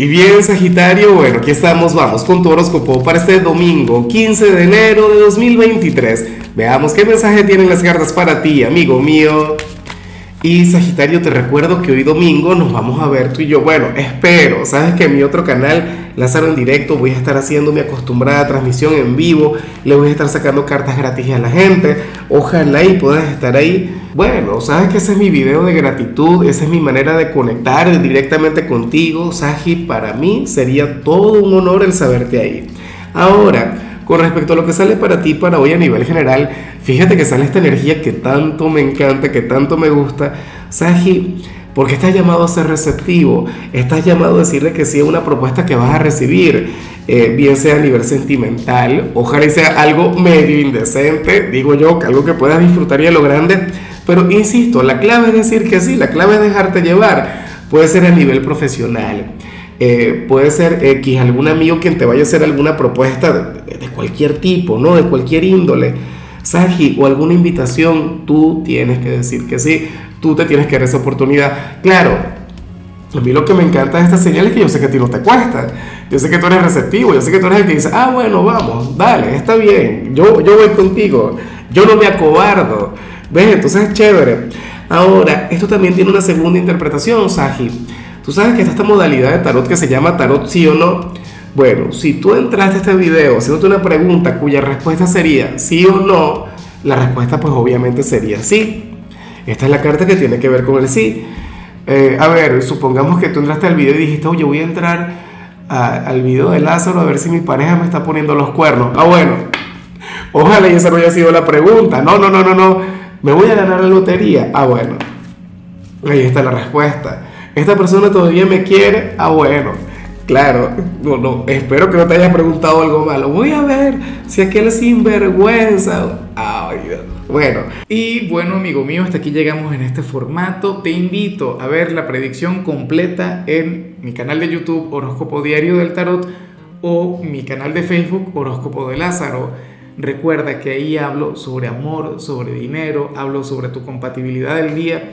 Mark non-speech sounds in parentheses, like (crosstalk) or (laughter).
Y bien, Sagitario, bueno, aquí estamos, vamos con tu horóscopo para este domingo, 15 de enero de 2023. Veamos qué mensaje tienen las cartas para ti, amigo mío. Y Sagitario, te recuerdo que hoy domingo nos vamos a ver tú y yo. Bueno, espero, sabes que en mi otro canal, Lázaro en directo, voy a estar haciendo mi acostumbrada transmisión en vivo. Le voy a estar sacando cartas gratis a la gente. Ojalá y puedas estar ahí. Bueno, sabes que ese es mi video de gratitud, esa es mi manera de conectar directamente contigo. Sagi, para mí sería todo un honor el saberte ahí. Ahora, con respecto a lo que sale para ti para hoy a nivel general, fíjate que sale esta energía que tanto me encanta, que tanto me gusta. Saji, porque estás llamado a ser receptivo, estás llamado a decirle que sí a una propuesta que vas a recibir, eh, bien sea a nivel sentimental, ojalá sea algo medio indecente, digo yo, que algo que puedas disfrutar y a lo grande, pero insisto, la clave es decir que sí, la clave es dejarte llevar, puede ser a nivel profesional. Eh, puede ser X, algún amigo quien te vaya a hacer alguna propuesta de, cualquier tipo, ¿no? De cualquier índole. Saji, o alguna invitación, tú tienes que decir que sí, tú te tienes que dar esa oportunidad. Claro, a mí lo que me encanta de esta señal es que yo sé que a ti no te cuesta, yo sé que tú eres receptivo, yo sé que tú eres el que dice, ah, bueno, vamos, dale, está bien, yo, yo voy contigo, yo no me acobardo, ¿ves? Entonces es chévere. Ahora, esto también tiene una segunda interpretación, Saji. Tú sabes que está esta modalidad de tarot que se llama tarot sí o no. Bueno, si tú entraste a este video haciéndote una pregunta cuya respuesta sería sí o no, la respuesta pues obviamente sería sí. Esta es la carta que tiene que ver con el sí. Eh, a ver, supongamos que tú entraste al video y dijiste, oye, voy a entrar al video de Lázaro a ver si mi pareja me está poniendo los cuernos. Ah, bueno, (laughs) ojalá y esa no haya sido la pregunta. No, no, no, no, no. Me voy a ganar la lotería. Ah, bueno. Ahí está la respuesta esta persona todavía me quiere, ah bueno, claro, no, no, espero que no te hayas preguntado algo malo. Voy a ver si aquel sinvergüenza. Ay, Bueno, y bueno, amigo mío, hasta aquí llegamos en este formato. Te invito a ver la predicción completa en mi canal de YouTube Horóscopo Diario del Tarot o mi canal de Facebook Horóscopo de Lázaro. Recuerda que ahí hablo sobre amor, sobre dinero, hablo sobre tu compatibilidad del día